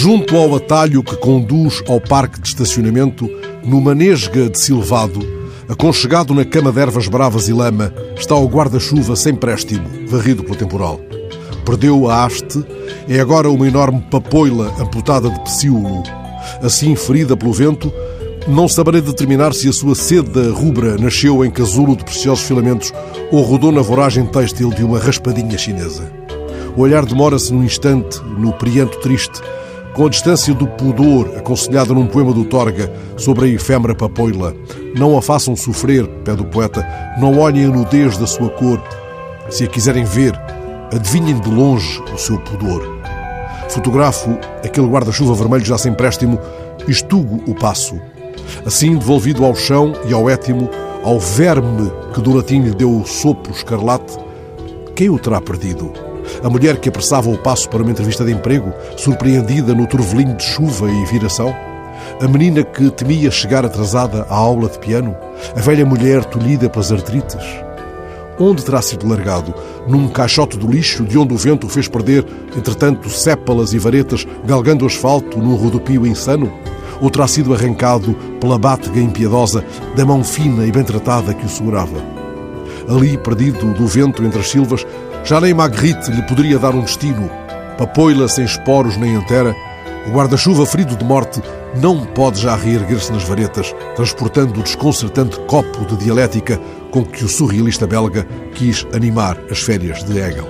Junto ao atalho que conduz ao parque de estacionamento, numa nesga de silvado, aconchegado na cama de ervas bravas e lama, está o guarda-chuva sem préstimo, varrido pelo temporal. Perdeu a haste, é agora uma enorme papoila amputada de pecíolo. Assim, ferida pelo vento, não saberei determinar se a sua seda rubra nasceu em casulo de preciosos filamentos ou rodou na voragem têxtil de uma raspadinha chinesa. O olhar demora-se num instante no prianto triste, com a distância do pudor aconselhado num poema do Torga sobre a efêmera papoila. Não a façam sofrer, pede o poeta, não olhem a nudez da sua cor. Se a quiserem ver, adivinhem de longe o seu pudor. Fotografo aquele guarda-chuva vermelho já sem préstimo, estugo o passo. Assim, devolvido ao chão e ao étimo, ao verme que do latim lhe deu o sopro escarlate, quem o terá perdido? A mulher que apressava o passo para uma entrevista de emprego, surpreendida no turvelinho de chuva e viração? A menina que temia chegar atrasada à aula de piano? A velha mulher tolhida pelas artrites? Onde terá sido largado? Num caixote do lixo, de onde o vento o fez perder, entretanto, sépalas e varetas, galgando asfalto num rodopio insano? Ou terá sido arrancado pela bátega impiedosa da mão fina e bem tratada que o segurava? Ali, perdido do vento entre as silvas, já nem Magritte lhe poderia dar um destino. Papoila sem esporos nem antera, o guarda-chuva ferido de morte não pode já reerguer-se nas varetas, transportando o desconcertante copo de dialética com que o surrealista belga quis animar as férias de Hegel.